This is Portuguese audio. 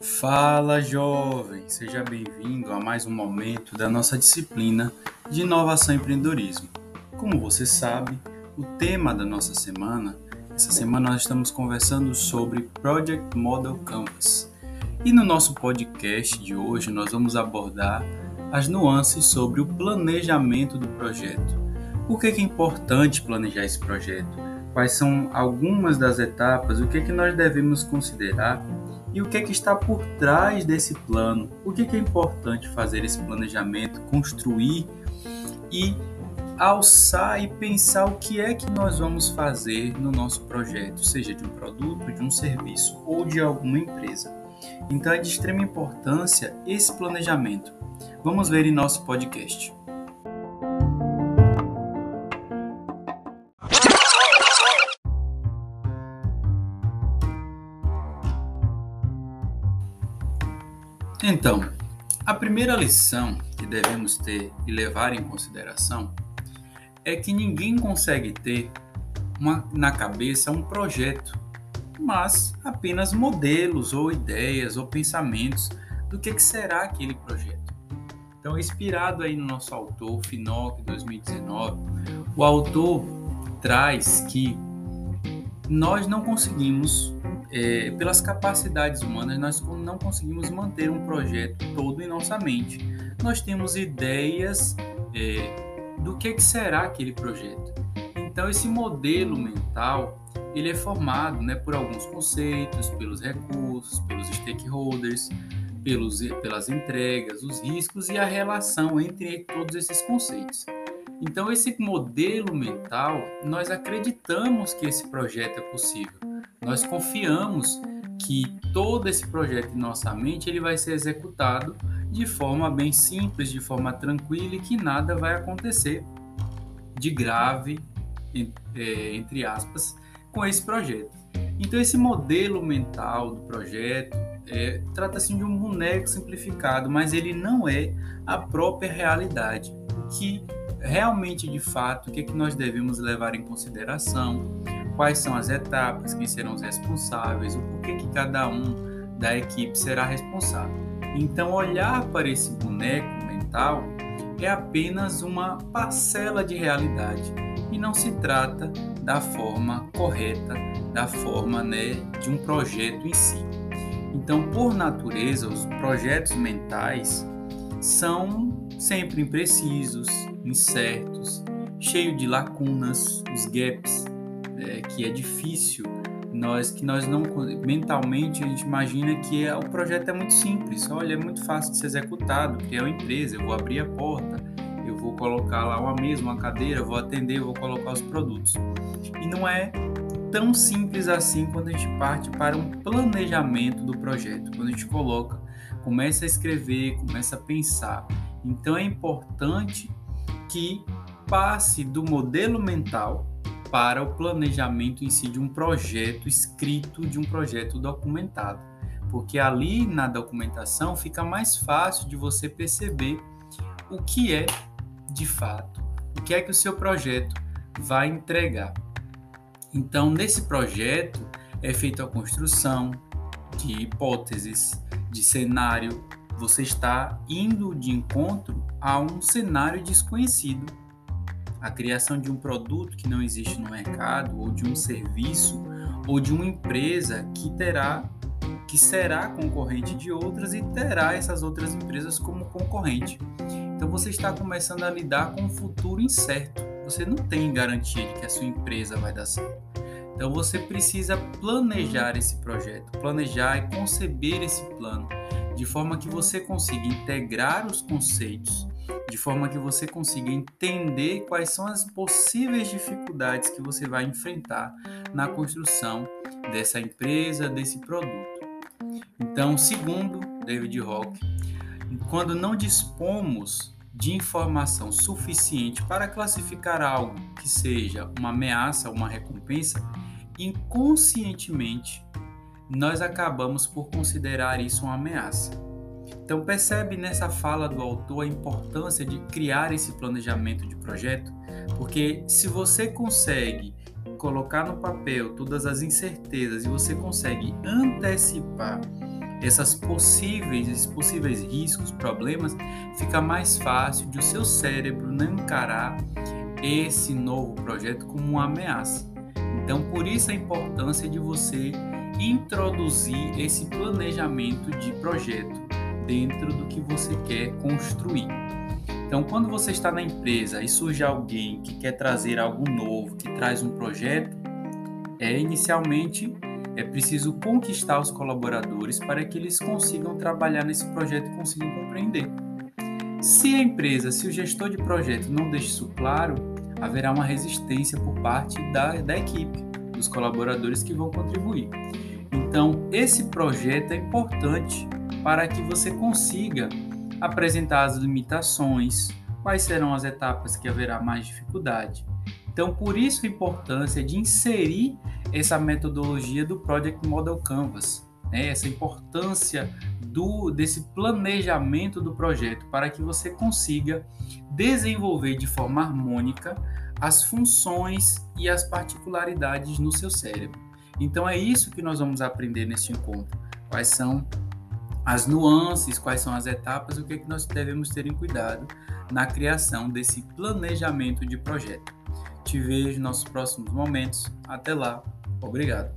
Fala jovem, seja bem-vindo a mais um momento da nossa disciplina de inovação e empreendedorismo. Como você sabe, o tema da nossa semana, essa semana nós estamos conversando sobre Project Model Canvas. E no nosso podcast de hoje nós vamos abordar as nuances sobre o planejamento do projeto. Por que é importante planejar esse projeto? Quais são algumas das etapas? O que é que nós devemos considerar? E o que é que está por trás desse plano? Por que é importante fazer esse planejamento, construir e alçar e pensar o que é que nós vamos fazer no nosso projeto, seja de um produto, de um serviço ou de alguma empresa. Então é de extrema importância esse planejamento. Vamos ver em nosso podcast. Então, a primeira lição que devemos ter e levar em consideração é que ninguém consegue ter uma, na cabeça um projeto, mas apenas modelos ou ideias ou pensamentos do que, que será aquele projeto. Então, inspirado aí no nosso autor, Finoc, 2019, o autor traz que nós não conseguimos é, pelas capacidades humanas, nós não conseguimos manter um projeto todo em nossa mente. Nós temos ideias é, do que, que será aquele projeto. Então, esse modelo mental ele é formado né, por alguns conceitos, pelos recursos, pelos stakeholders, pelos, pelas entregas, os riscos e a relação entre todos esses conceitos. Então, esse modelo mental, nós acreditamos que esse projeto é possível. Nós confiamos que todo esse projeto em nossa mente ele vai ser executado de forma bem simples, de forma tranquila e que nada vai acontecer de grave, é, entre aspas, com esse projeto. Então, esse modelo mental do projeto é, trata-se de um boneco simplificado, mas ele não é a própria realidade. O que realmente, de fato, o que, é que nós devemos levar em consideração, quais são as etapas, quem serão os responsáveis, o porquê que cada um da equipe será responsável. Então, olhar para esse boneco mental é apenas uma parcela de realidade e não se trata da forma correta, da forma né, de um projeto em si. Então, por natureza, os projetos mentais são sempre imprecisos, incertos, cheios de lacunas, os gaps, é, que é difícil nós que nós não mentalmente a gente imagina que é, o projeto é muito simples, olha, é muito fácil de ser executado, criar uma empresa, eu vou abrir a porta, eu vou colocar lá uma mesa, uma cadeira, vou atender, vou colocar os produtos. E não é tão simples assim quando a gente parte para um planejamento do projeto, quando a gente coloca, começa a escrever, começa a pensar. Então é importante que passe do modelo mental para o planejamento em si de um projeto escrito, de um projeto documentado. Porque ali na documentação fica mais fácil de você perceber o que é de fato, o que é que o seu projeto vai entregar. Então, nesse projeto é feita a construção de hipóteses, de cenário. Você está indo de encontro a um cenário desconhecido a criação de um produto que não existe no mercado, ou de um serviço, ou de uma empresa que terá que será concorrente de outras e terá essas outras empresas como concorrente. Então você está começando a lidar com um futuro incerto. Você não tem garantia de que a sua empresa vai dar certo. Então você precisa planejar esse projeto, planejar e conceber esse plano de forma que você consiga integrar os conceitos de forma que você consiga entender quais são as possíveis dificuldades que você vai enfrentar na construção dessa empresa, desse produto. Então, segundo David Rock, quando não dispomos de informação suficiente para classificar algo que seja uma ameaça ou uma recompensa, inconscientemente nós acabamos por considerar isso uma ameaça. Então, percebe nessa fala do autor a importância de criar esse planejamento de projeto, porque se você consegue colocar no papel todas as incertezas e você consegue antecipar essas possíveis, esses possíveis riscos, problemas, fica mais fácil de o seu cérebro não encarar esse novo projeto como uma ameaça. Então, por isso a importância de você introduzir esse planejamento de projeto dentro do que você quer construir. Então, quando você está na empresa e surge alguém que quer trazer algo novo, que traz um projeto, é inicialmente é preciso conquistar os colaboradores para que eles consigam trabalhar nesse projeto e consigam compreender. Se a empresa, se o gestor de projeto não deixa isso claro, haverá uma resistência por parte da, da equipe, dos colaboradores que vão contribuir. Então, esse projeto é importante para que você consiga apresentar as limitações, quais serão as etapas que haverá mais dificuldade. Então, por isso a importância de inserir essa metodologia do Project Model Canvas, né? essa importância do, desse planejamento do projeto para que você consiga desenvolver de forma harmônica as funções e as particularidades no seu cérebro. Então é isso que nós vamos aprender nesse encontro. Quais são as nuances, quais são as etapas, o que, é que nós devemos ter em cuidado na criação desse planejamento de projeto. Te vejo nos nossos próximos momentos. Até lá. Obrigado.